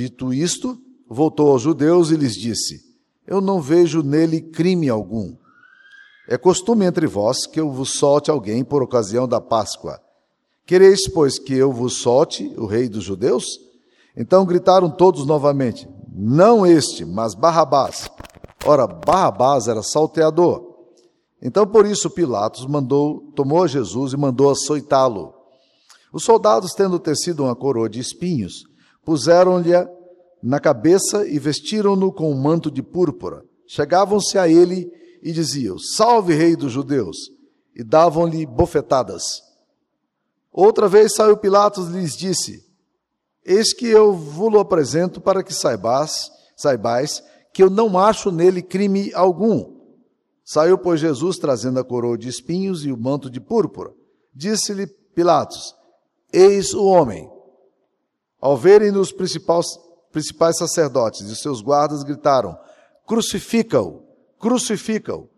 Dito isto, voltou aos judeus e lhes disse: Eu não vejo nele crime algum. É costume entre vós que eu vos solte alguém por ocasião da Páscoa. Quereis, pois, que eu vos solte o rei dos judeus? Então gritaram todos novamente: Não este, mas Barrabás. Ora, Barrabás era salteador. Então por isso Pilatos mandou, tomou Jesus e mandou açoitá-lo. Os soldados, tendo tecido uma coroa de espinhos, puseram-lhe na cabeça e vestiram-no com um manto de púrpura. Chegavam-se a ele e diziam: Salve, rei dos judeus! E davam-lhe bofetadas. Outra vez saiu Pilatos e lhes disse: Eis que eu vos apresento para que saibais, saibais que eu não acho nele crime algum. Saiu, pois, Jesus trazendo a coroa de espinhos e o manto de púrpura. Disse-lhe Pilatos: Eis o homem. Ao verem-no os principais, principais sacerdotes e seus guardas gritaram: Crucifica-o, crucifica-o.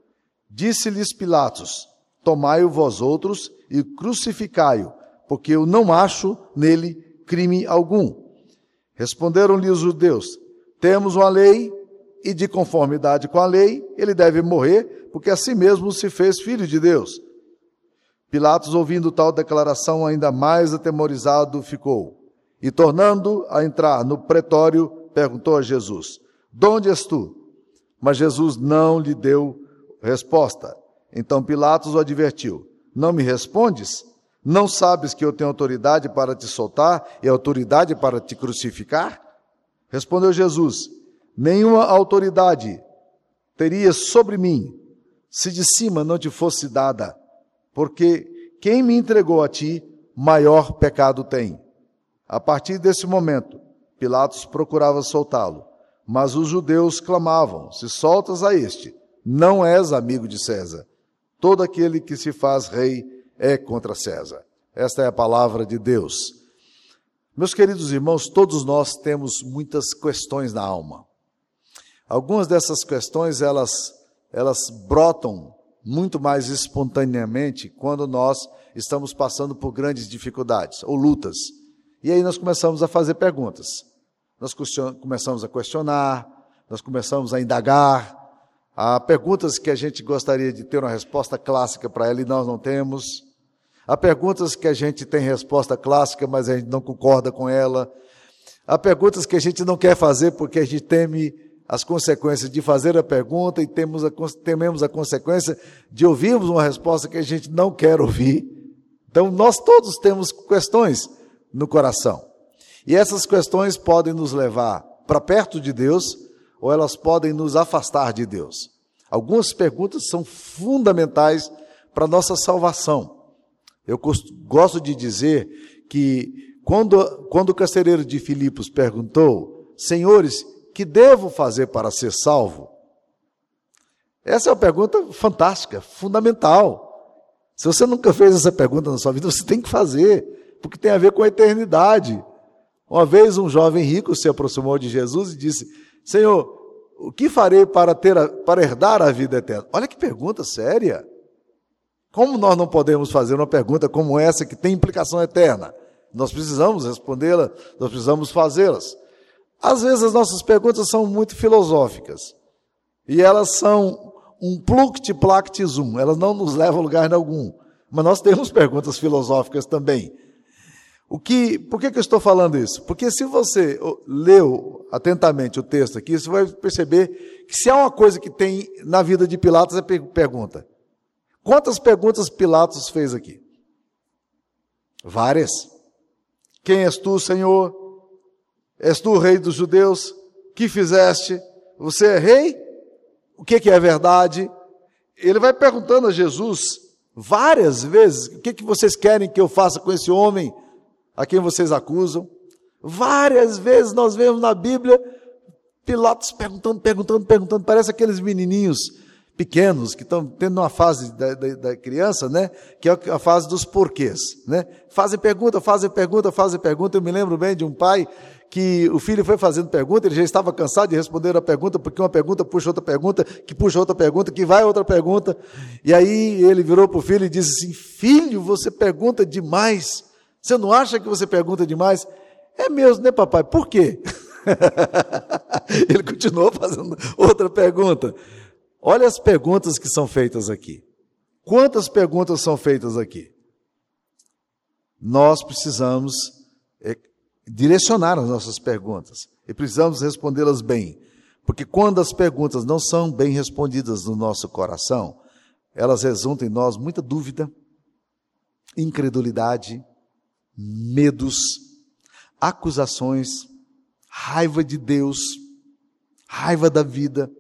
Disse-lhes Pilatos: Tomai-o vós outros e crucificai-o, porque eu não acho nele crime algum. Responderam-lhe os judeus: Temos uma lei, e de conformidade com a lei, ele deve morrer, porque assim mesmo se fez filho de Deus. Pilatos, ouvindo tal declaração, ainda mais atemorizado ficou. E tornando a entrar no pretório, perguntou a Jesus: De onde és tu? Mas Jesus não lhe deu resposta. Então Pilatos o advertiu: Não me respondes? Não sabes que eu tenho autoridade para te soltar e autoridade para te crucificar? Respondeu Jesus: Nenhuma autoridade teria sobre mim se de cima não te fosse dada, porque quem me entregou a ti, maior pecado tem. A partir desse momento, Pilatos procurava soltá-lo, mas os judeus clamavam: Se soltas a este, não és amigo de César. Todo aquele que se faz rei é contra César. Esta é a palavra de Deus. Meus queridos irmãos, todos nós temos muitas questões na alma. Algumas dessas questões elas elas brotam muito mais espontaneamente quando nós estamos passando por grandes dificuldades ou lutas. E aí nós começamos a fazer perguntas. Nós começamos a questionar, nós começamos a indagar. Há perguntas que a gente gostaria de ter uma resposta clássica para ela e nós não temos. Há perguntas que a gente tem resposta clássica, mas a gente não concorda com ela. Há perguntas que a gente não quer fazer porque a gente teme as consequências de fazer a pergunta e temos a, tememos a consequência de ouvirmos uma resposta que a gente não quer ouvir. Então, nós todos temos questões no coração. E essas questões podem nos levar para perto de Deus ou elas podem nos afastar de Deus. Algumas perguntas são fundamentais para a nossa salvação. Eu gosto de dizer que quando, quando o carcereiro de Filipos perguntou, senhores, que devo fazer para ser salvo? Essa é uma pergunta fantástica, fundamental. Se você nunca fez essa pergunta na sua vida, você tem que fazer porque tem a ver com a eternidade. Uma vez um jovem rico se aproximou de Jesus e disse: Senhor, o que farei para, ter a, para herdar a vida eterna? Olha que pergunta séria. Como nós não podemos fazer uma pergunta como essa que tem implicação eterna? Nós precisamos respondê-la, nós precisamos fazê-las. Às vezes as nossas perguntas são muito filosóficas e elas são um pluct plact zoom, elas não nos levam a lugar algum. Mas nós temos perguntas filosóficas também. O que, por que, que eu estou falando isso? Porque se você leu atentamente o texto aqui, você vai perceber que se há uma coisa que tem na vida de Pilatos é pergunta. Quantas perguntas Pilatos fez aqui? Várias. Quem és tu, Senhor? És tu o rei dos judeus? Que fizeste? Você é rei? O que, que é verdade? Ele vai perguntando a Jesus várias vezes: o que, que vocês querem que eu faça com esse homem? A quem vocês acusam. Várias vezes nós vemos na Bíblia Pilatos perguntando, perguntando, perguntando. Parece aqueles menininhos pequenos que estão tendo uma fase da, da, da, criança, né? Que é a fase dos porquês, né? Fazem pergunta, fazem pergunta, fazem pergunta. Eu me lembro bem de um pai que o filho foi fazendo pergunta, ele já estava cansado de responder a pergunta, porque uma pergunta puxa outra pergunta, que puxa outra pergunta, que vai outra pergunta. E aí ele virou para o filho e disse assim: Filho, você pergunta demais. Você não acha que você pergunta demais? É mesmo, né, papai? Por quê? Ele continuou fazendo outra pergunta. Olha as perguntas que são feitas aqui. Quantas perguntas são feitas aqui? Nós precisamos é, direcionar as nossas perguntas e precisamos respondê-las bem. Porque quando as perguntas não são bem respondidas no nosso coração, elas resultam em nós muita dúvida, incredulidade, medos, acusações, raiva de Deus, raiva da vida.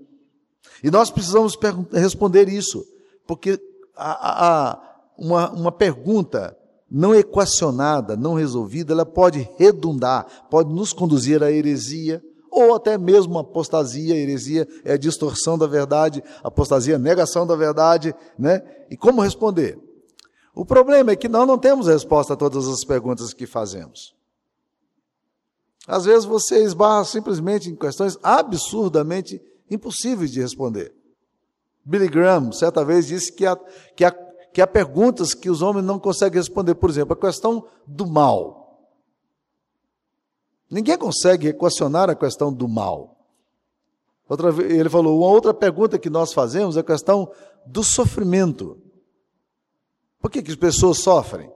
E nós precisamos responder isso, porque a, a, uma, uma pergunta não equacionada, não resolvida, ela pode redundar, pode nos conduzir à heresia, ou até mesmo apostasia, heresia é a distorção da verdade, apostasia, negação da verdade, né? E como responder? O problema é que nós não temos resposta a todas as perguntas que fazemos. Às vezes você esbarra simplesmente em questões absurdamente impossíveis de responder. Billy Graham, certa vez, disse que há, que, há, que há perguntas que os homens não conseguem responder. Por exemplo, a questão do mal. Ninguém consegue equacionar a questão do mal. Outra, ele falou: uma outra pergunta que nós fazemos é a questão do sofrimento. Por que, que as pessoas sofrem?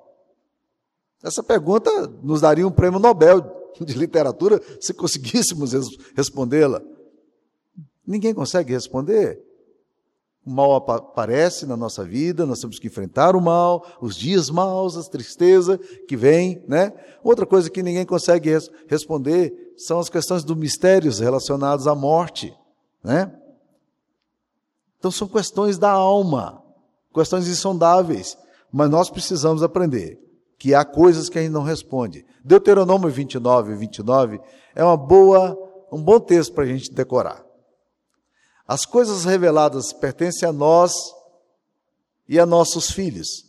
Essa pergunta nos daria um prêmio Nobel de literatura se conseguíssemos respondê-la. Ninguém consegue responder. O mal aparece na nossa vida, nós temos que enfrentar o mal, os dias maus, a tristeza que vem, né? Outra coisa que ninguém consegue res responder são as questões dos mistérios relacionados à morte, né? Então são questões da alma, questões insondáveis, mas nós precisamos aprender que há coisas que a gente não responde. Deuteronômio 29, 29 é uma boa, um bom texto para a gente decorar. As coisas reveladas pertencem a nós e a nossos filhos,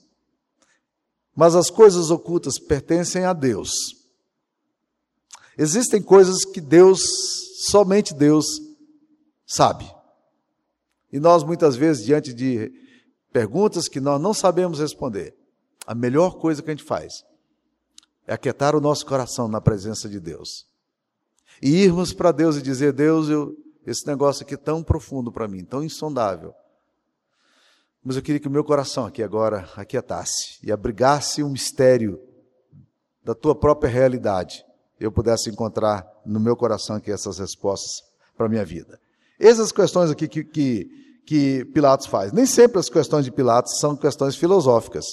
mas as coisas ocultas pertencem a Deus. Existem coisas que Deus, somente Deus, sabe. E nós, muitas vezes, diante de perguntas que nós não sabemos responder, a melhor coisa que a gente faz é aquietar o nosso coração na presença de Deus. E irmos para Deus e dizer: Deus, eu, esse negócio aqui é tão profundo para mim, tão insondável. Mas eu queria que o meu coração aqui agora aquietasse e abrigasse um mistério da tua própria realidade. Eu pudesse encontrar no meu coração aqui essas respostas para a minha vida. Essas questões aqui que, que, que Pilatos faz. Nem sempre as questões de Pilatos são questões filosóficas.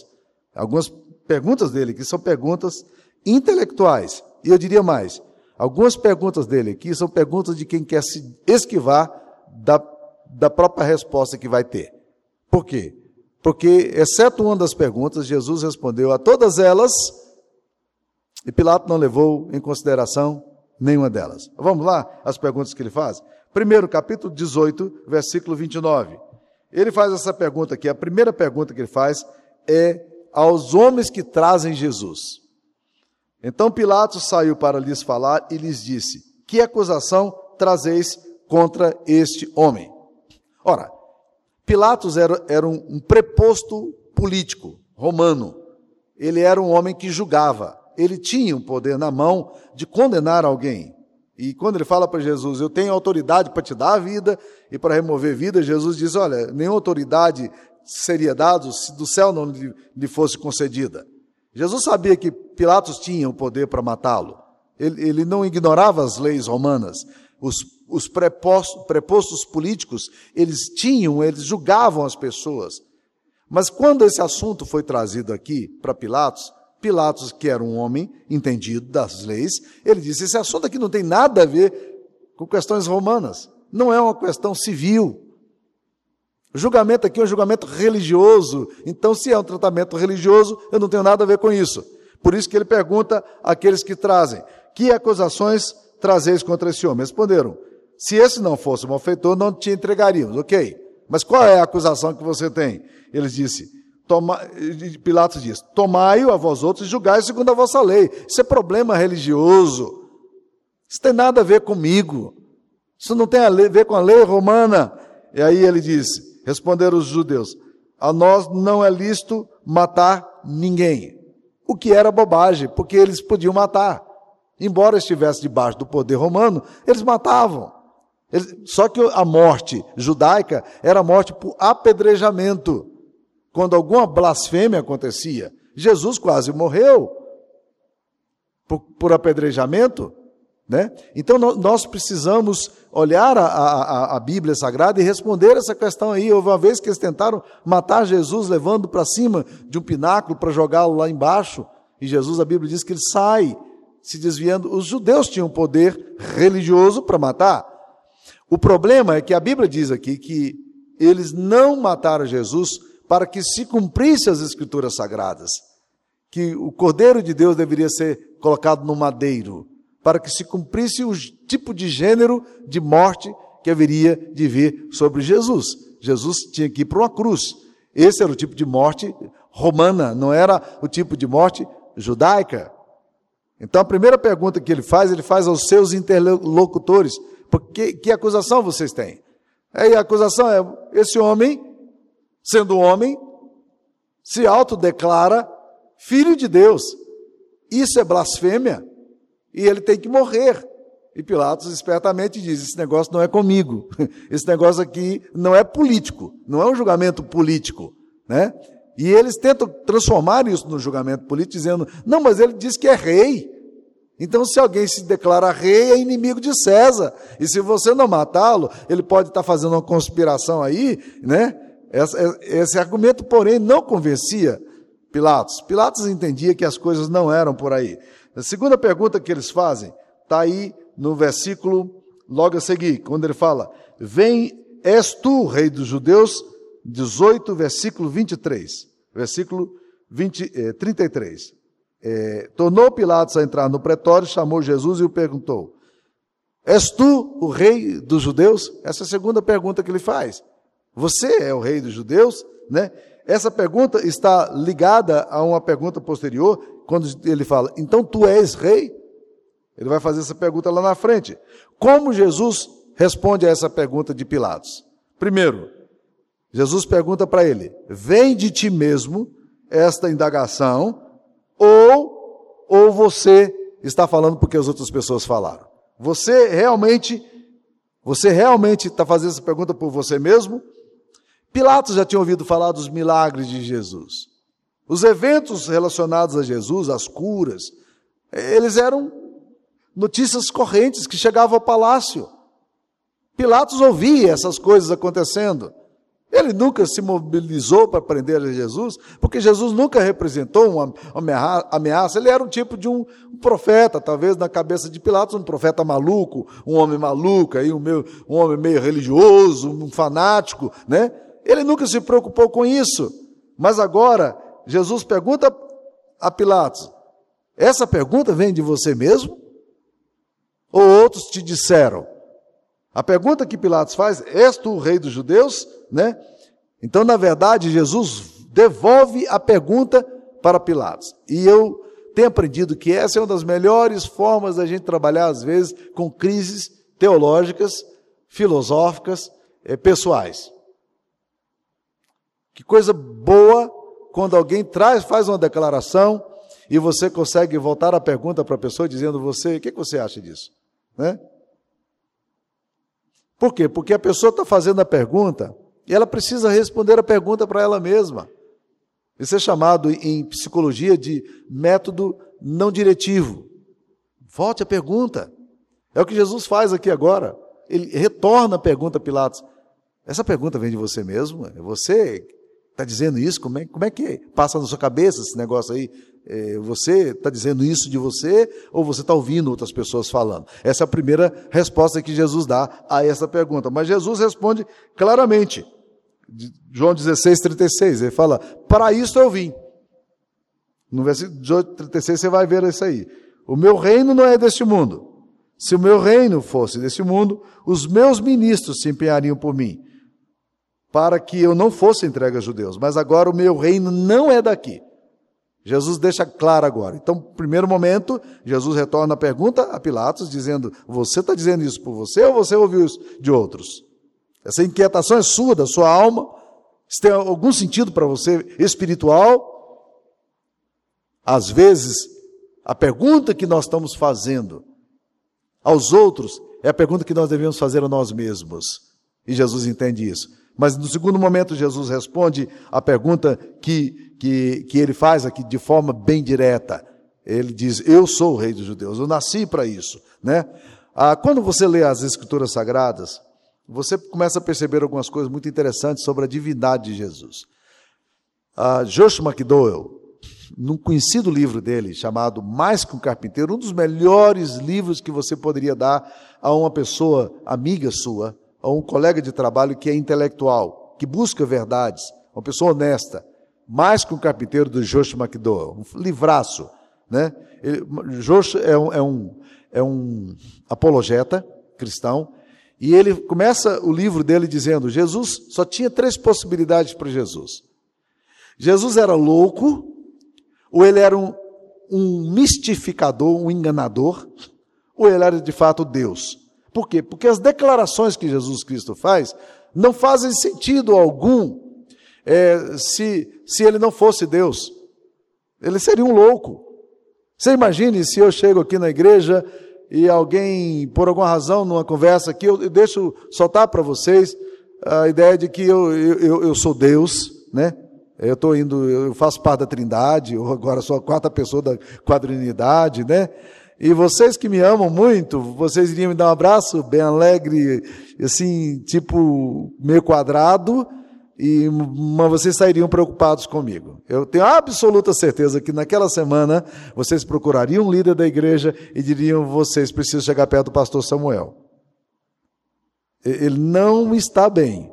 Algumas perguntas dele que são perguntas intelectuais. E eu diria mais, Algumas perguntas dele aqui são perguntas de quem quer se esquivar da, da própria resposta que vai ter. Por quê? Porque, exceto uma das perguntas, Jesus respondeu a todas elas e Pilato não levou em consideração nenhuma delas. Vamos lá, as perguntas que ele faz? Primeiro, capítulo 18, versículo 29. Ele faz essa pergunta aqui. A primeira pergunta que ele faz é aos homens que trazem Jesus. Então Pilatos saiu para lhes falar e lhes disse: Que acusação trazeis contra este homem? Ora, Pilatos era, era um, um preposto político romano. Ele era um homem que julgava. Ele tinha o poder na mão de condenar alguém. E quando ele fala para Jesus, eu tenho autoridade para te dar a vida e para remover vida, Jesus diz: olha, nenhuma autoridade seria dada se do céu não lhe fosse concedida. Jesus sabia que Pilatos tinha o poder para matá-lo. Ele, ele, não ignorava as leis romanas. Os, os prepostos, prepostos políticos, eles tinham, eles julgavam as pessoas. Mas quando esse assunto foi trazido aqui para Pilatos, Pilatos, que era um homem entendido das leis, ele disse: esse assunto aqui não tem nada a ver com questões romanas. Não é uma questão civil. O julgamento aqui é um julgamento religioso. Então, se é um tratamento religioso, eu não tenho nada a ver com isso. Por isso que ele pergunta àqueles que trazem: Que acusações trazeis contra esse homem? Responderam: Se esse não fosse um malfeitor, não te entregaríamos. Ok. Mas qual é a acusação que você tem? Ele disse: Toma, Pilatos diz: Tomai-o a vós outros e julgai segundo a vossa lei. Isso é problema religioso. Isso tem nada a ver comigo. Isso não tem a ver com a lei romana. E aí ele diz: Responderam os judeus: A nós não é lícito matar ninguém. O que era bobagem, porque eles podiam matar. Embora estivesse debaixo do poder romano, eles matavam. Só que a morte judaica era morte por apedrejamento. Quando alguma blasfêmia acontecia, Jesus quase morreu por, por apedrejamento. Né? Então nós precisamos olhar a, a, a, Bíblia Sagrada e responder essa questão aí. Houve uma vez que eles tentaram matar Jesus levando para cima de um pináculo para jogá-lo lá embaixo. E Jesus, a Bíblia diz que ele sai se desviando. Os judeus tinham poder religioso para matar. O problema é que a Bíblia diz aqui que eles não mataram Jesus para que se cumprisse as escrituras sagradas, que o Cordeiro de Deus deveria ser colocado no madeiro, para que se cumprisse o tipo de gênero de morte que haveria de vir sobre Jesus. Jesus tinha que ir para uma cruz. Esse era o tipo de morte romana, não era o tipo de morte judaica. Então a primeira pergunta que ele faz, ele faz aos seus interlocutores: que, que acusação vocês têm? Aí a acusação é: esse homem, sendo homem, se autodeclara filho de Deus. Isso é blasfêmia e ele tem que morrer. E Pilatos espertamente diz: esse negócio não é comigo, esse negócio aqui não é político, não é um julgamento político, né? E eles tentam transformar isso no julgamento político, dizendo: não, mas ele diz que é rei. Então, se alguém se declara rei, é inimigo de César. E se você não matá-lo, ele pode estar fazendo uma conspiração aí, né? Esse, esse argumento, porém, não convencia Pilatos. Pilatos entendia que as coisas não eram por aí. A segunda pergunta que eles fazem está aí no versículo logo a seguir, quando ele fala: Vem, és tu, rei dos judeus? 18, versículo 23. Versículo 20, eh, 33. É, tornou Pilatos a entrar no pretório, chamou Jesus e o perguntou: És tu o rei dos judeus? Essa é a segunda pergunta que ele faz. Você é o rei dos judeus? Né? Essa pergunta está ligada a uma pergunta posterior, quando ele fala: Então tu és rei? Ele vai fazer essa pergunta lá na frente. Como Jesus responde a essa pergunta de Pilatos? Primeiro, Jesus pergunta para ele: Vem de ti mesmo esta indagação ou, ou você está falando porque as outras pessoas falaram? Você realmente, você realmente está fazendo essa pergunta por você mesmo? Pilatos já tinha ouvido falar dos milagres de Jesus. Os eventos relacionados a Jesus, as curas, eles eram notícias correntes que chegavam ao palácio. Pilatos ouvia essas coisas acontecendo. Ele nunca se mobilizou para prender Jesus, porque Jesus nunca representou uma ameaça. Ele era um tipo de um profeta, talvez na cabeça de Pilatos, um profeta maluco, um homem maluco, aí um, meio, um homem meio religioso, um fanático, né? Ele nunca se preocupou com isso. Mas agora, Jesus pergunta a Pilatos: essa pergunta vem de você mesmo? Ou outros te disseram? A pergunta que Pilatos faz, és tu o rei dos judeus? Né? Então, na verdade, Jesus devolve a pergunta para Pilatos. E eu tenho aprendido que essa é uma das melhores formas da gente trabalhar, às vezes, com crises teológicas, filosóficas, eh, pessoais. Que coisa boa quando alguém traz, faz uma declaração e você consegue voltar a pergunta para a pessoa dizendo você, o que, que você acha disso? Né? Por quê? Porque a pessoa está fazendo a pergunta e ela precisa responder a pergunta para ela mesma. Isso é chamado em psicologia de método não diretivo. Volte a pergunta. É o que Jesus faz aqui agora. Ele retorna a pergunta a Pilatos. Essa pergunta vem de você mesmo? É você está dizendo isso? Como é, como é que passa na sua cabeça esse negócio aí? É, você está dizendo isso de você ou você está ouvindo outras pessoas falando? Essa é a primeira resposta que Jesus dá a essa pergunta. Mas Jesus responde claramente. João 16, 36, ele fala: Para isso eu vim. No versículo 18, 36 você vai ver isso aí. O meu reino não é deste mundo. Se o meu reino fosse deste mundo, os meus ministros se empenhariam por mim, para que eu não fosse entregue aos judeus. Mas agora o meu reino não é daqui. Jesus deixa claro agora. Então, primeiro momento, Jesus retorna a pergunta a Pilatos, dizendo: Você está dizendo isso por você ou você ouviu isso de outros? Essa inquietação é sua, da sua alma. Se tem algum sentido para você espiritual, às vezes, A pergunta que nós estamos fazendo aos outros é a pergunta que nós devemos fazer a nós mesmos. E Jesus entende isso. Mas no segundo momento, Jesus responde a pergunta que, que, que ele faz aqui de forma bem direta. Ele diz: Eu sou o rei dos judeus, eu nasci para isso. Né? Ah, quando você lê as Escrituras Sagradas, você começa a perceber algumas coisas muito interessantes sobre a divindade de Jesus. Ah, Josh McDowell, num conhecido livro dele, chamado Mais que um Carpinteiro, um dos melhores livros que você poderia dar a uma pessoa amiga sua, a um colega de trabalho que é intelectual, que busca verdades, uma pessoa honesta. Mais que um Carpinteiro, do Josh McDowell, um livraço. Né? Ele, Josh é um, é, um, é um apologeta cristão, e ele começa o livro dele dizendo: Jesus só tinha três possibilidades para Jesus. Jesus era louco, ou ele era um, um mistificador, um enganador, ou ele era de fato Deus. Por quê? Porque as declarações que Jesus Cristo faz não fazem sentido algum é, se, se ele não fosse Deus. Ele seria um louco. Você imagine se eu chego aqui na igreja e alguém, por alguma razão, numa conversa aqui, eu, deixo soltar para vocês a ideia de que eu, eu, eu sou Deus, né? Eu estou indo, eu faço parte da Trindade, eu agora sou a quarta pessoa da quadrinidade, né? E vocês que me amam muito, vocês iriam me dar um abraço bem alegre, assim, tipo meio quadrado, e mas vocês sairiam preocupados comigo. Eu tenho absoluta certeza que naquela semana vocês procurariam um líder da igreja e diriam: vocês precisam chegar perto do pastor Samuel. Ele não está bem.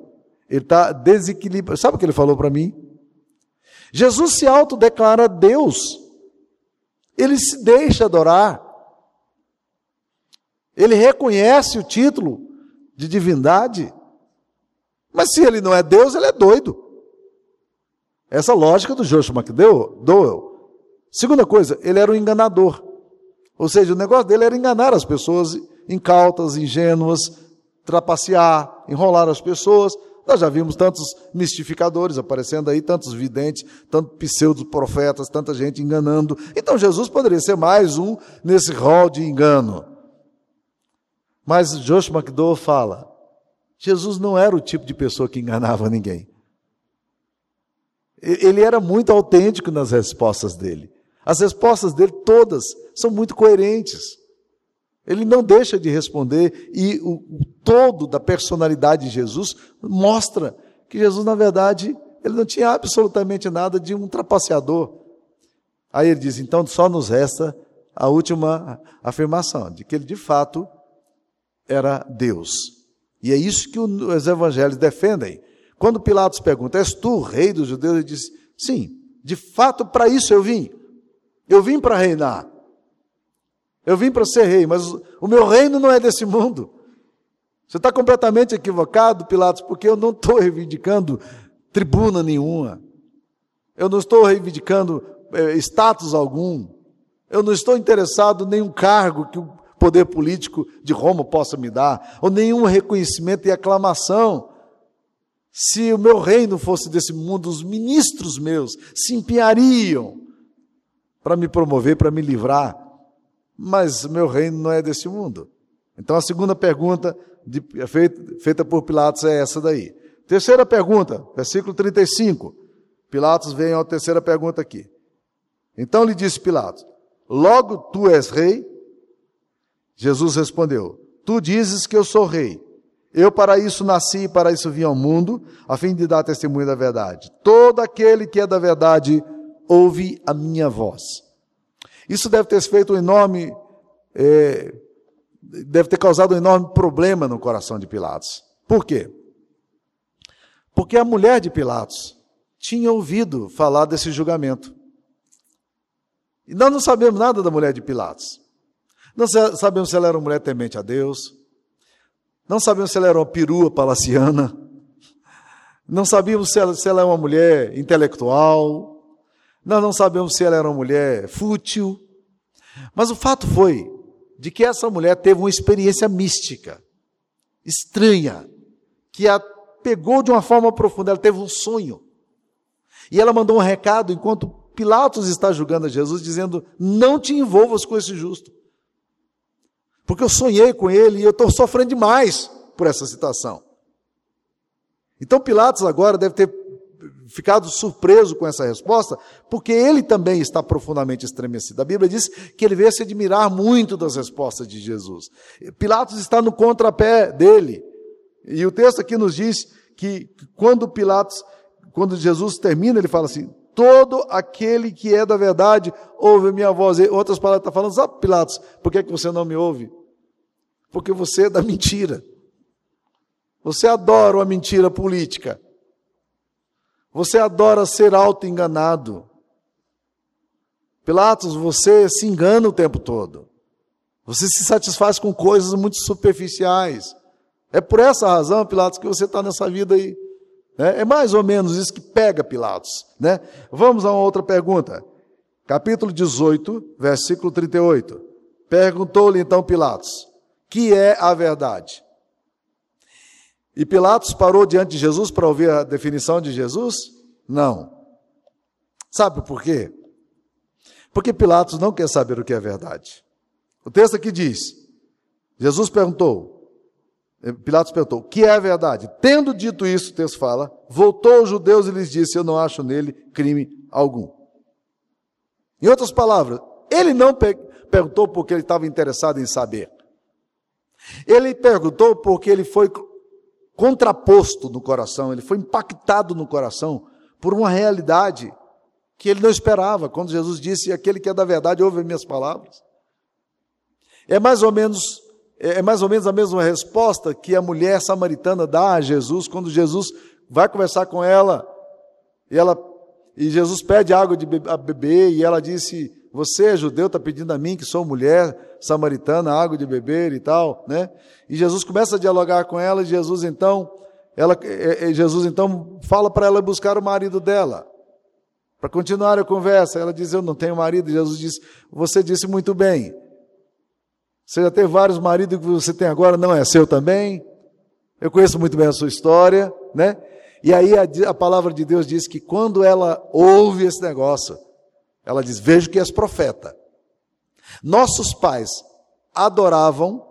Ele está desequilibrado. Sabe o que ele falou para mim? Jesus se autodeclara Deus. Ele se deixa adorar. Ele reconhece o título de divindade. Mas se ele não é Deus, ele é doido. Essa lógica do Joshua McDowell. Segunda coisa, ele era um enganador. Ou seja, o negócio dele era enganar as pessoas incautas, ingênuas, trapacear, enrolar as pessoas. Nós já vimos tantos mistificadores aparecendo aí, tantos videntes, tantos pseudo-profetas, tanta gente enganando. Então Jesus poderia ser mais um nesse rol de engano. Mas Josh McDowell fala: Jesus não era o tipo de pessoa que enganava ninguém. Ele era muito autêntico nas respostas dele. As respostas dele todas são muito coerentes. Ele não deixa de responder e o, o todo da personalidade de Jesus mostra que Jesus, na verdade, ele não tinha absolutamente nada de um trapaceador. Aí ele diz: então só nos resta a última afirmação, de que ele de fato era Deus. E é isso que os evangelhos defendem. Quando Pilatos pergunta: És tu o rei dos judeus? Ele diz: Sim, de fato para isso eu vim. Eu vim para reinar. Eu vim para ser rei, mas o meu reino não é desse mundo. Você está completamente equivocado, Pilatos, porque eu não estou reivindicando tribuna nenhuma. Eu não estou reivindicando é, status algum. Eu não estou interessado em nenhum cargo que o poder político de Roma possa me dar, ou nenhum reconhecimento e aclamação. Se o meu reino fosse desse mundo, os ministros meus se empenhariam para me promover, para me livrar mas meu reino não é desse mundo. Então a segunda pergunta de, é feita, feita por Pilatos é essa daí. Terceira pergunta, versículo 35. Pilatos vem à terceira pergunta aqui. Então lhe disse Pilatos: Logo tu és rei? Jesus respondeu: Tu dizes que eu sou rei. Eu para isso nasci e para isso vim ao mundo, a fim de dar testemunho da verdade. Todo aquele que é da verdade ouve a minha voz. Isso deve ter feito um enorme, é, deve ter causado um enorme problema no coração de Pilatos. Por quê? Porque a mulher de Pilatos tinha ouvido falar desse julgamento. E nós não sabemos nada da mulher de Pilatos. Não sabemos se ela era uma mulher temente a Deus. Não sabemos se ela era uma perua palaciana. Não sabíamos se ela, se ela é uma mulher intelectual. Nós não sabemos se ela era uma mulher fútil, mas o fato foi de que essa mulher teve uma experiência mística, estranha, que a pegou de uma forma profunda. Ela teve um sonho. E ela mandou um recado enquanto Pilatos está julgando a Jesus, dizendo: Não te envolvas com esse justo. Porque eu sonhei com ele e eu estou sofrendo demais por essa situação. Então Pilatos agora deve ter ficado surpreso com essa resposta, porque ele também está profundamente estremecido. A Bíblia diz que ele veio se admirar muito das respostas de Jesus. Pilatos está no contrapé dele. E o texto aqui nos diz que quando Pilatos, quando Jesus termina, ele fala assim: todo aquele que é da verdade ouve a minha voz. Em outras palavras, está falando, sabe, Pilatos, por que, é que você não me ouve? Porque você é da mentira. Você adora uma mentira política. Você adora ser auto-enganado. Pilatos, você se engana o tempo todo. Você se satisfaz com coisas muito superficiais. É por essa razão, Pilatos, que você está nessa vida aí. É, é mais ou menos isso que pega Pilatos. Né? Vamos a uma outra pergunta. Capítulo 18, versículo 38. Perguntou-lhe então Pilatos: Que é a verdade? E Pilatos parou diante de Jesus para ouvir a definição de Jesus? Não. Sabe por quê? Porque Pilatos não quer saber o que é verdade. O texto aqui diz: Jesus perguntou, Pilatos perguntou, que é a verdade? Tendo dito isso, o texto fala, voltou aos judeus e lhes disse: Eu não acho nele crime algum. Em outras palavras, ele não perguntou porque ele estava interessado em saber. Ele perguntou porque ele foi contraposto no coração, ele foi impactado no coração por uma realidade que ele não esperava, quando Jesus disse: Aquele que é da verdade ouve minhas palavras. É mais ou menos é mais ou menos a mesma resposta que a mulher samaritana dá a Jesus quando Jesus vai conversar com ela e ela e Jesus pede água de beber e ela disse: Você é judeu, está pedindo a mim que sou mulher samaritana água de beber e tal, né? E Jesus começa a dialogar com ela, e Jesus então, ela, é, é, Jesus então fala para ela buscar o marido dela. Para continuar a conversa, ela diz: Eu não tenho marido. Jesus diz: Você disse muito bem. Você já teve vários maridos que você tem agora, não é seu também. Eu conheço muito bem a sua história, né? E aí a, a palavra de Deus diz que quando ela ouve esse negócio, ela diz: Vejo que és profeta. Nossos pais adoravam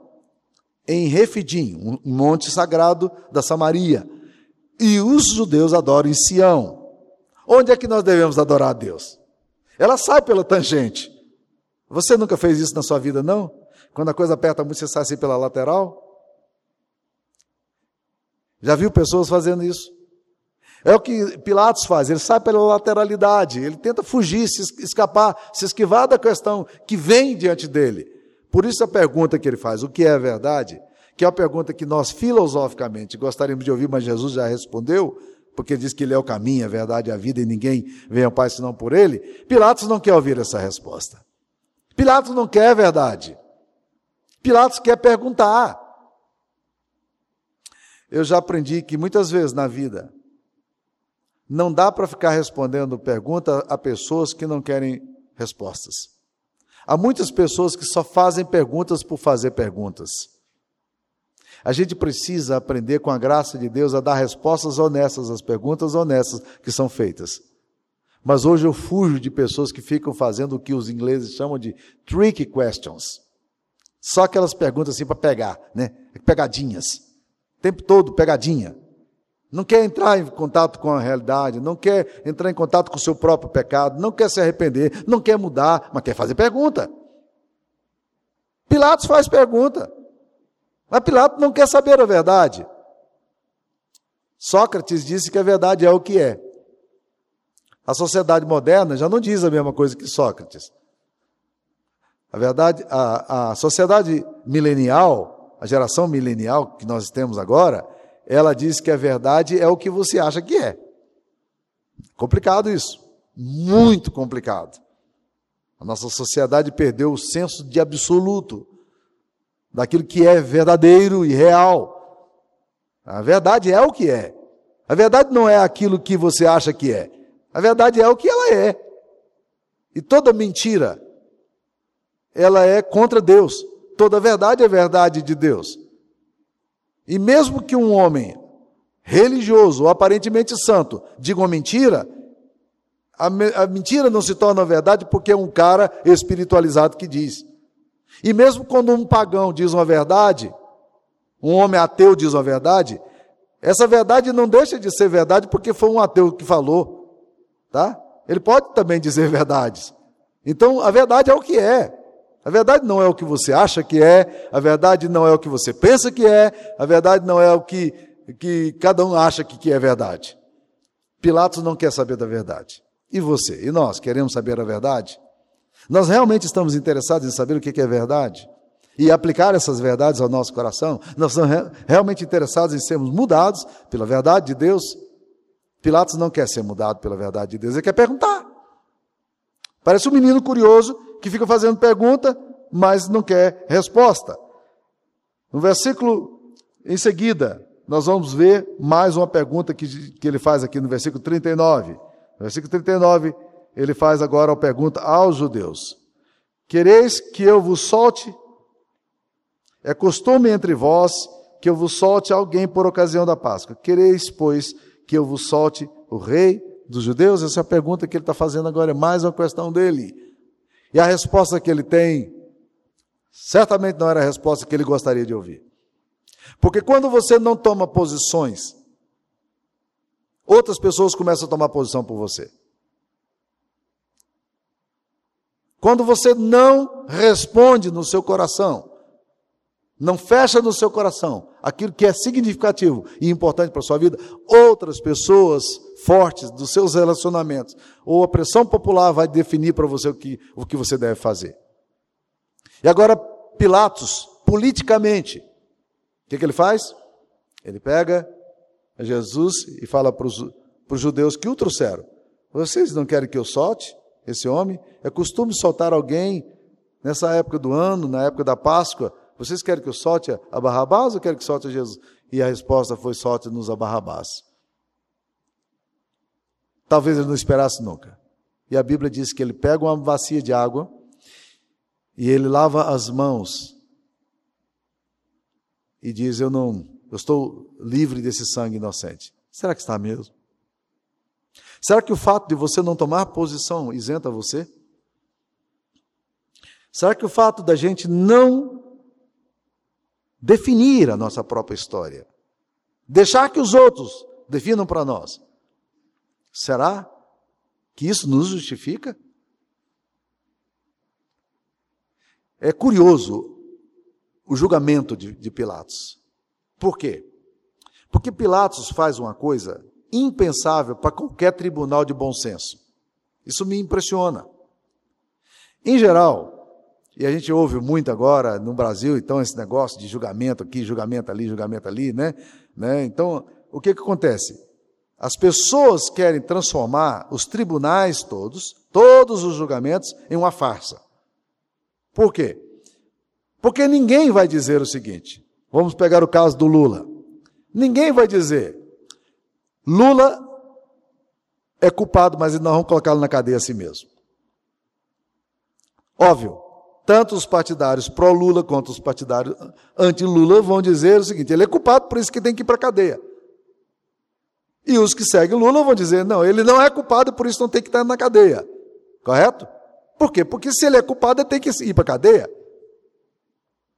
em Refidim, um monte sagrado da Samaria. E os judeus adoram em Sião. Onde é que nós devemos adorar a Deus? Ela sai pela tangente. Você nunca fez isso na sua vida, não? Quando a coisa aperta muito, você sai assim pela lateral? Já viu pessoas fazendo isso? É o que Pilatos faz, ele sai pela lateralidade, ele tenta fugir, se escapar, se esquivar da questão que vem diante dele. Por isso a pergunta que ele faz, o que é verdade? Que é uma pergunta que nós filosoficamente gostaríamos de ouvir, mas Jesus já respondeu, porque diz que ele é o caminho, a verdade a vida, e ninguém vem ao Pai senão por ele. Pilatos não quer ouvir essa resposta. Pilatos não quer verdade. Pilatos quer perguntar. Eu já aprendi que muitas vezes na vida não dá para ficar respondendo pergunta a pessoas que não querem respostas. Há muitas pessoas que só fazem perguntas por fazer perguntas. A gente precisa aprender, com a graça de Deus, a dar respostas honestas às perguntas honestas que são feitas. Mas hoje eu fujo de pessoas que ficam fazendo o que os ingleses chamam de tricky questions. Só aquelas perguntas assim para pegar, né? Pegadinhas. O tempo todo, pegadinha. Não quer entrar em contato com a realidade, não quer entrar em contato com o seu próprio pecado, não quer se arrepender, não quer mudar, mas quer fazer pergunta. Pilatos faz pergunta. Mas Pilatos não quer saber a verdade. Sócrates disse que a verdade é o que é. A sociedade moderna já não diz a mesma coisa que Sócrates. A verdade, a, a sociedade milenial, a geração milenial que nós temos agora, ela diz que a verdade é o que você acha que é. Complicado isso. Muito complicado. A nossa sociedade perdeu o senso de absoluto, daquilo que é verdadeiro e real. A verdade é o que é. A verdade não é aquilo que você acha que é. A verdade é o que ela é. E toda mentira, ela é contra Deus. Toda verdade é verdade de Deus. E mesmo que um homem religioso ou aparentemente santo diga uma mentira, A, a mentira não se torna verdade porque é um cara espiritualizado que diz. E mesmo quando um pagão diz uma verdade, um homem ateu diz uma verdade, essa verdade não deixa de ser verdade porque foi um ateu que falou, tá? Ele pode também dizer verdades. Então, a verdade é o que é. A verdade não é o que você acha que é, a verdade não é o que você pensa que é, a verdade não é o que, que cada um acha que, que é verdade. Pilatos não quer saber da verdade. E você? E nós queremos saber a verdade? Nós realmente estamos interessados em saber o que é verdade? E aplicar essas verdades ao nosso coração? Nós estamos realmente interessados em sermos mudados pela verdade de Deus? Pilatos não quer ser mudado pela verdade de Deus, ele quer perguntar. Parece um menino curioso que fica fazendo pergunta, mas não quer resposta. No versículo em seguida, nós vamos ver mais uma pergunta que, que ele faz aqui no versículo 39. No versículo 39, ele faz agora a pergunta aos judeus: Quereis que eu vos solte? É costume entre vós que eu vos solte alguém por ocasião da Páscoa. Quereis, pois, que eu vos solte o rei dos judeus? Essa é a pergunta que ele está fazendo agora, é mais uma questão dele. E a resposta que ele tem, certamente não era a resposta que ele gostaria de ouvir. Porque quando você não toma posições outras pessoas começam a tomar posição por você. Quando você não responde no seu coração, não fecha no seu coração aquilo que é significativo e importante para a sua vida, outras pessoas fortes dos seus relacionamentos ou a pressão popular vai definir para você o que, o que você deve fazer. E agora, Pilatos, politicamente, o que, que ele faz? Ele pega Jesus e fala para os judeus que o trouxeram: Vocês não querem que eu solte esse homem? É costume soltar alguém nessa época do ano, na época da Páscoa. Vocês querem que eu solte a Barrabás ou querem que solte a Jesus? E a resposta foi: solte-nos a Barrabás. Talvez ele não esperasse nunca. E a Bíblia diz que ele pega uma bacia de água e ele lava as mãos e diz: Eu não eu estou livre desse sangue inocente. Será que está mesmo? Será que o fato de você não tomar posição isenta você? Será que o fato da gente não definir a nossa própria história, deixar que os outros definam para nós, será que isso nos justifica? É curioso o julgamento de, de Pilatos. Por quê? Porque Pilatos faz uma coisa impensável para qualquer tribunal de bom senso. Isso me impressiona. Em geral, e a gente ouve muito agora no Brasil, então, esse negócio de julgamento aqui, julgamento ali, julgamento ali, né? né? Então, o que, que acontece? As pessoas querem transformar os tribunais todos, todos os julgamentos, em uma farsa. Por quê? Porque ninguém vai dizer o seguinte: Vamos pegar o caso do Lula. Ninguém vai dizer, Lula é culpado, mas nós vamos colocá-lo na cadeia assim mesmo. Óbvio, tanto os partidários pró-Lula quanto os partidários anti-Lula vão dizer o seguinte: ele é culpado, por isso que tem que ir para a cadeia. E os que seguem Lula vão dizer: não, ele não é culpado, por isso não tem que estar na cadeia. Correto? Por quê? Porque se ele é culpado, ele tem que ir para a cadeia.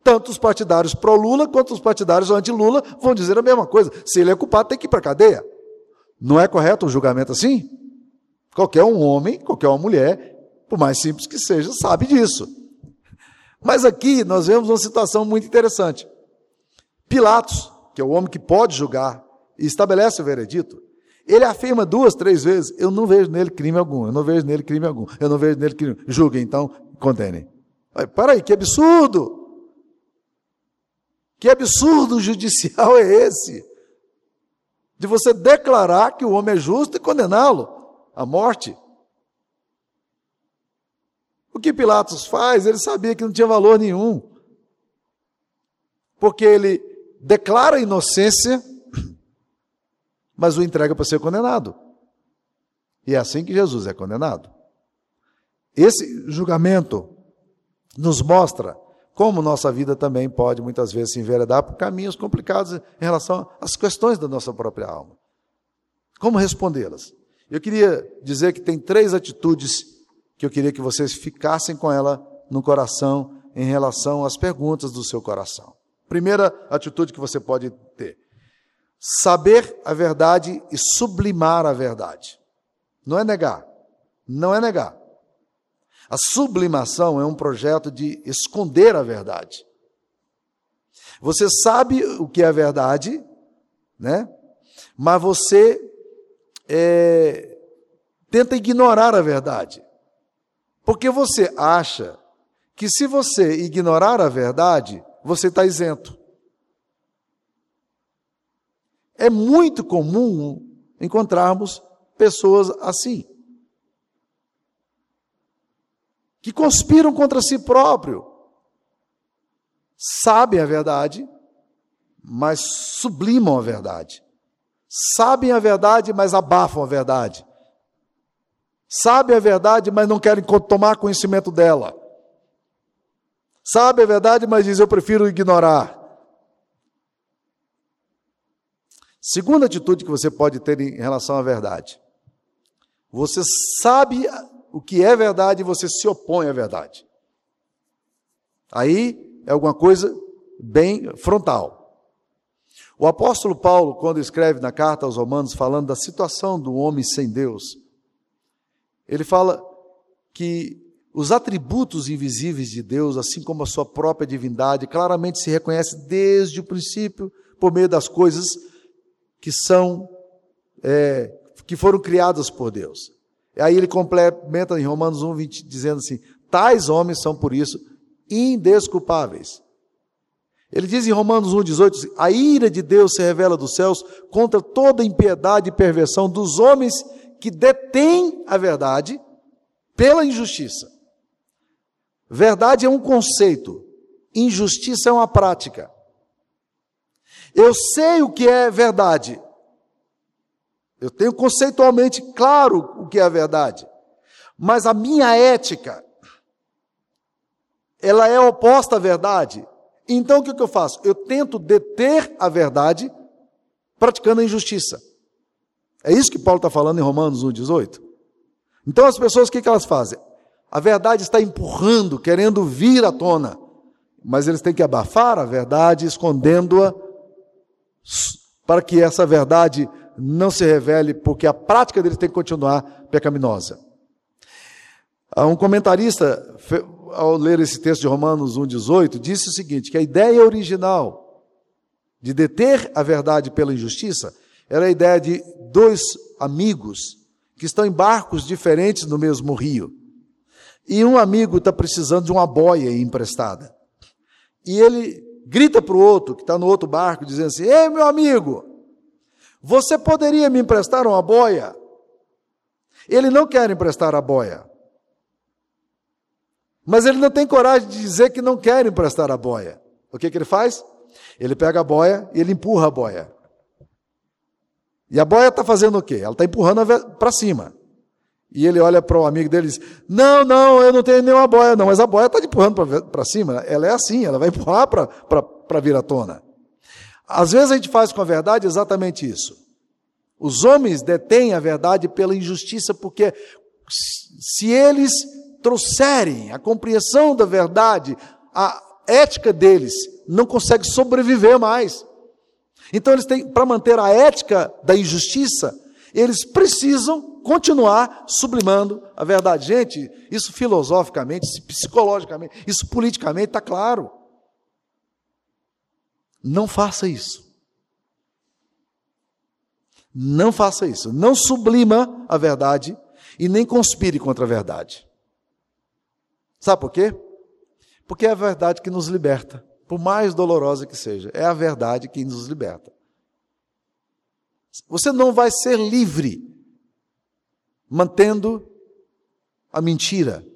Tanto os partidários pró-Lula quanto os partidários anti-Lula vão dizer a mesma coisa. Se ele é culpado, tem que ir para a cadeia. Não é correto um julgamento assim? Qualquer um homem, qualquer uma mulher, por mais simples que seja, sabe disso. Mas aqui nós vemos uma situação muito interessante. Pilatos, que é o homem que pode julgar e estabelece o veredito, ele afirma duas, três vezes: Eu não vejo nele crime algum, eu não vejo nele crime algum, eu não vejo nele crime. Julguem, então, condenem. Para aí, que absurdo! Que absurdo judicial é esse? De você declarar que o homem é justo e condená-lo à morte. O que Pilatos faz? Ele sabia que não tinha valor nenhum. Porque ele declara a inocência, mas o entrega para ser condenado. E é assim que Jesus é condenado. Esse julgamento nos mostra como nossa vida também pode muitas vezes se enveredar por caminhos complicados em relação às questões da nossa própria alma. Como respondê-las? Eu queria dizer que tem três atitudes que eu queria que vocês ficassem com ela no coração em relação às perguntas do seu coração. Primeira atitude que você pode ter: saber a verdade e sublimar a verdade. Não é negar, não é negar. A sublimação é um projeto de esconder a verdade. Você sabe o que é verdade, né? Mas você é, tenta ignorar a verdade. Porque você acha que se você ignorar a verdade, você está isento. É muito comum encontrarmos pessoas assim, que conspiram contra si próprio, sabem a verdade, mas sublimam a verdade. Sabem a verdade, mas abafam a verdade. Sabem a verdade, mas não querem tomar conhecimento dela. Sabe a verdade, mas diz: Eu prefiro ignorar. Segunda atitude que você pode ter em relação à verdade. Você sabe o que é verdade e você se opõe à verdade. Aí é alguma coisa bem frontal. O apóstolo Paulo, quando escreve na carta aos Romanos, falando da situação do homem sem Deus, ele fala que os atributos invisíveis de Deus, assim como a sua própria divindade, claramente se reconhece desde o princípio por meio das coisas que são é, que foram criadas por Deus. E aí ele complementa em Romanos 1, 20, dizendo assim: tais homens são por isso indesculpáveis. Ele diz em Romanos 1, 18: a ira de Deus se revela dos céus contra toda impiedade e perversão dos homens que detêm a verdade pela injustiça. Verdade é um conceito, injustiça é uma prática. Eu sei o que é verdade. Eu tenho conceitualmente claro o que é a verdade. Mas a minha ética, ela é oposta à verdade. Então o que eu faço? Eu tento deter a verdade praticando a injustiça. É isso que Paulo está falando em Romanos 1,18. Então as pessoas, o que, que elas fazem? A verdade está empurrando, querendo vir à tona, mas eles têm que abafar a verdade, escondendo-a, para que essa verdade não se revele, porque a prática deles tem que continuar pecaminosa. Um comentarista, ao ler esse texto de Romanos 1,18, disse o seguinte: que a ideia original de deter a verdade pela injustiça era a ideia de dois amigos que estão em barcos diferentes no mesmo rio e um amigo está precisando de uma boia emprestada. E ele grita para o outro, que está no outro barco, dizendo assim: Ei, meu amigo, você poderia me emprestar uma boia? Ele não quer emprestar a boia. Mas ele não tem coragem de dizer que não quer emprestar a boia. O que, que ele faz? Ele pega a boia e ele empurra a boia. E a boia está fazendo o quê? Ela está empurrando para cima. E ele olha para o amigo dele e diz: Não, não, eu não tenho nenhuma boia, não, mas a boia está empurrando para cima. Ela é assim, ela vai empurrar para vir à tona. Às vezes a gente faz com a verdade exatamente isso. Os homens detêm a verdade pela injustiça, porque se eles trouxerem a compreensão da verdade, a ética deles não consegue sobreviver mais. Então eles têm, para manter a ética da injustiça, eles precisam continuar sublimando a verdade. Gente, isso filosoficamente, isso psicologicamente, isso politicamente está claro. Não faça isso. Não faça isso. Não sublima a verdade e nem conspire contra a verdade. Sabe por quê? Porque é a verdade que nos liberta, por mais dolorosa que seja. É a verdade que nos liberta. Você não vai ser livre mantendo a mentira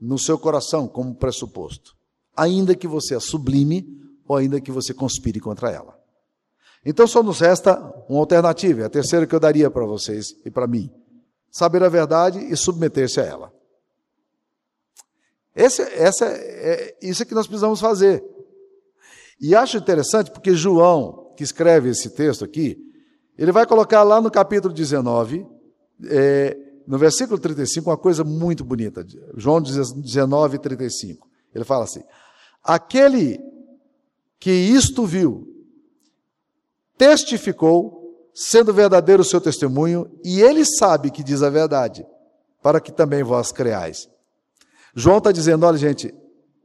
no seu coração como pressuposto, ainda que você a sublime ou ainda que você conspire contra ela. Então só nos resta uma alternativa, é a terceira que eu daria para vocês e para mim: saber a verdade e submeter-se a ela. Esse, essa é, isso é que nós precisamos fazer. E acho interessante porque João, que escreve esse texto aqui, Ele vai colocar lá no capítulo 19, é, no versículo 35, uma coisa muito bonita. João 19, 35. Ele fala assim: Aquele que isto viu, testificou, sendo verdadeiro o seu testemunho, e ele sabe que diz a verdade, para que também vós creais. João está dizendo: olha, gente,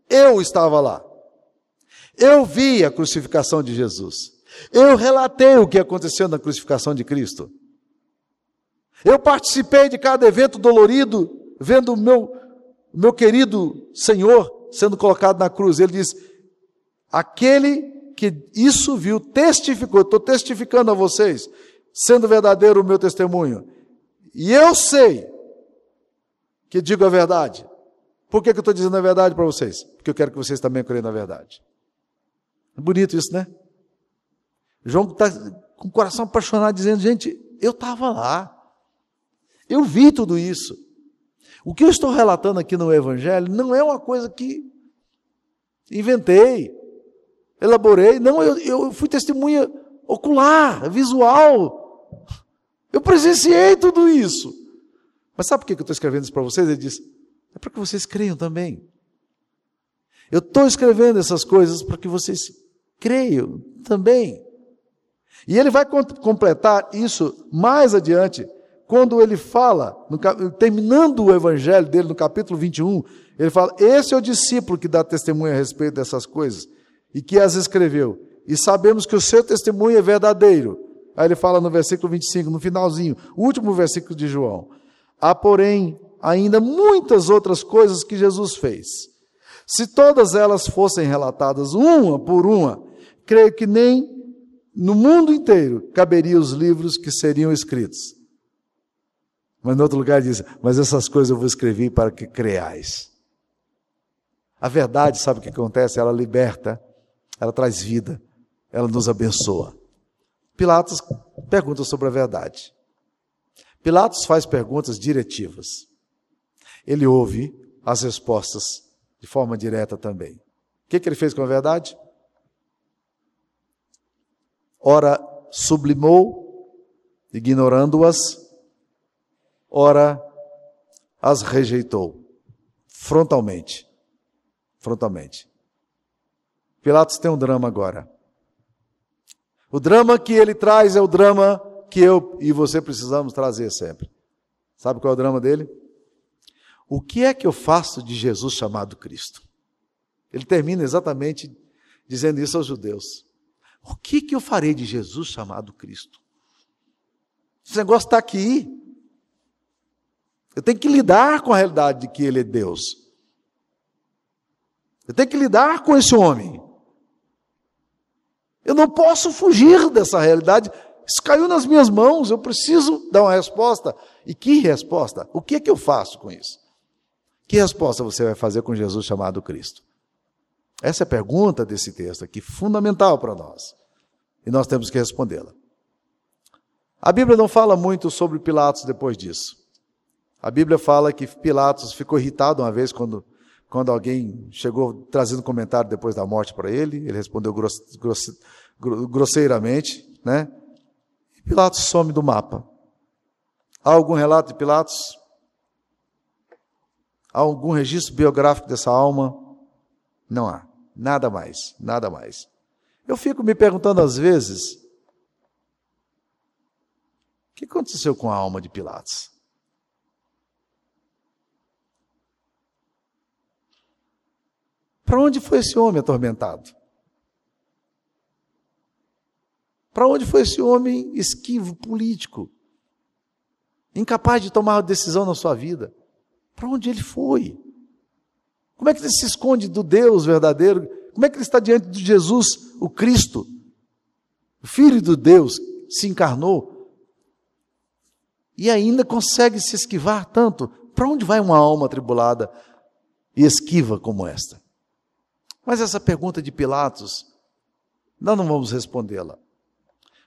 eu estava lá. Eu vi a crucificação de Jesus. Eu relatei o que aconteceu na crucificação de Cristo. Eu participei de cada evento dolorido, vendo o meu, meu querido Senhor sendo colocado na cruz. Ele diz: aquele que isso viu, testificou, estou testificando a vocês, sendo verdadeiro o meu testemunho. E eu sei que digo a verdade. Por que, que eu estou dizendo a verdade para vocês? Porque eu quero que vocês também creiam na verdade. É bonito isso, né? João está com o coração apaixonado, dizendo: gente, eu estava lá. Eu vi tudo isso. O que eu estou relatando aqui no Evangelho não é uma coisa que inventei, elaborei. Não, eu, eu fui testemunha ocular, visual. Eu presenciei tudo isso. Mas sabe por que eu estou escrevendo isso para vocês? Ele diz: é para que vocês creiam também. Eu estou escrevendo essas coisas para que vocês creiam também. E ele vai completar isso mais adiante, quando ele fala, no, terminando o evangelho dele, no capítulo 21, ele fala: Esse é o discípulo que dá testemunho a respeito dessas coisas e que as escreveu. E sabemos que o seu testemunho é verdadeiro. Aí ele fala no versículo 25, no finalzinho, último versículo de João. Há, porém, ainda muitas outras coisas que Jesus fez. Se todas elas fossem relatadas uma por uma, creio que nem no mundo inteiro caberia os livros que seriam escritos. Mas no outro lugar diz: Mas essas coisas eu vou escrever para que creais. A verdade, sabe o que acontece? Ela liberta, ela traz vida, ela nos abençoa. Pilatos pergunta sobre a verdade. Pilatos faz perguntas diretivas. Ele ouve as respostas de forma direta também. O que, que ele fez com a verdade? Ora, sublimou, ignorando-as, ora, as rejeitou, frontalmente. Frontalmente. Pilatos tem um drama agora. O drama que ele traz é o drama que eu e você precisamos trazer sempre. Sabe qual é o drama dele? O que é que eu faço de Jesus chamado Cristo? Ele termina exatamente dizendo isso aos judeus. O que, que eu farei de Jesus chamado Cristo? Esse negócio está aqui. Eu tenho que lidar com a realidade de que Ele é Deus. Eu tenho que lidar com esse homem. Eu não posso fugir dessa realidade. Isso caiu nas minhas mãos, eu preciso dar uma resposta. E que resposta? O que é que eu faço com isso? Que resposta você vai fazer com Jesus chamado Cristo? Essa é a pergunta desse texto aqui, fundamental para nós. E nós temos que respondê-la. A Bíblia não fala muito sobre Pilatos depois disso. A Bíblia fala que Pilatos ficou irritado uma vez quando, quando alguém chegou trazendo comentário depois da morte para ele. Ele respondeu grosseiramente, né? Pilatos some do mapa. Há algum relato de Pilatos? Há algum registro biográfico dessa alma? Não há. Nada mais, nada mais. Eu fico me perguntando às vezes: o que aconteceu com a alma de Pilatos? Para onde foi esse homem atormentado? Para onde foi esse homem esquivo, político, incapaz de tomar decisão na sua vida? Para onde ele foi? Como é que ele se esconde do Deus verdadeiro? Como é que ele está diante de Jesus, o Cristo, o Filho de Deus, se encarnou? E ainda consegue se esquivar tanto? Para onde vai uma alma atribulada e esquiva como esta? Mas essa pergunta de Pilatos, nós não vamos respondê-la.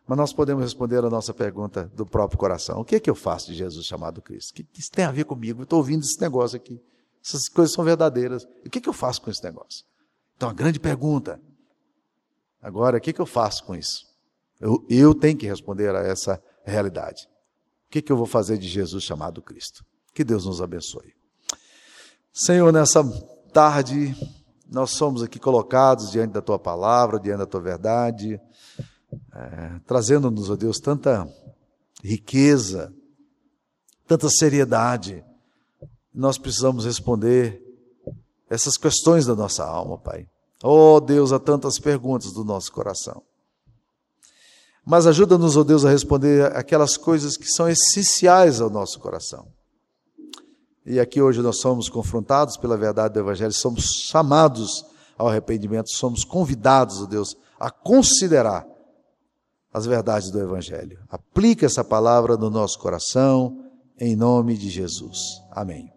Mas nós podemos responder a nossa pergunta do próprio coração. O que é que eu faço de Jesus chamado Cristo? O que isso tem a ver comigo? Eu estou ouvindo esse negócio aqui. Essas coisas são verdadeiras. O que que eu faço com esse negócio? Então, a grande pergunta. Agora, o que que eu faço com isso? Eu, eu tenho que responder a essa realidade. O que, que eu vou fazer de Jesus chamado Cristo? Que Deus nos abençoe. Senhor, nessa tarde, nós somos aqui colocados diante da tua palavra, diante da tua verdade, é, trazendo-nos, ó Deus, tanta riqueza, tanta seriedade. Nós precisamos responder essas questões da nossa alma, Pai. Oh Deus, há tantas perguntas do nosso coração. Mas ajuda-nos, oh Deus, a responder aquelas coisas que são essenciais ao nosso coração. E aqui hoje nós somos confrontados pela verdade do Evangelho, somos chamados ao arrependimento, somos convidados, oh Deus, a considerar as verdades do Evangelho. Aplica essa palavra no nosso coração, em nome de Jesus. Amém.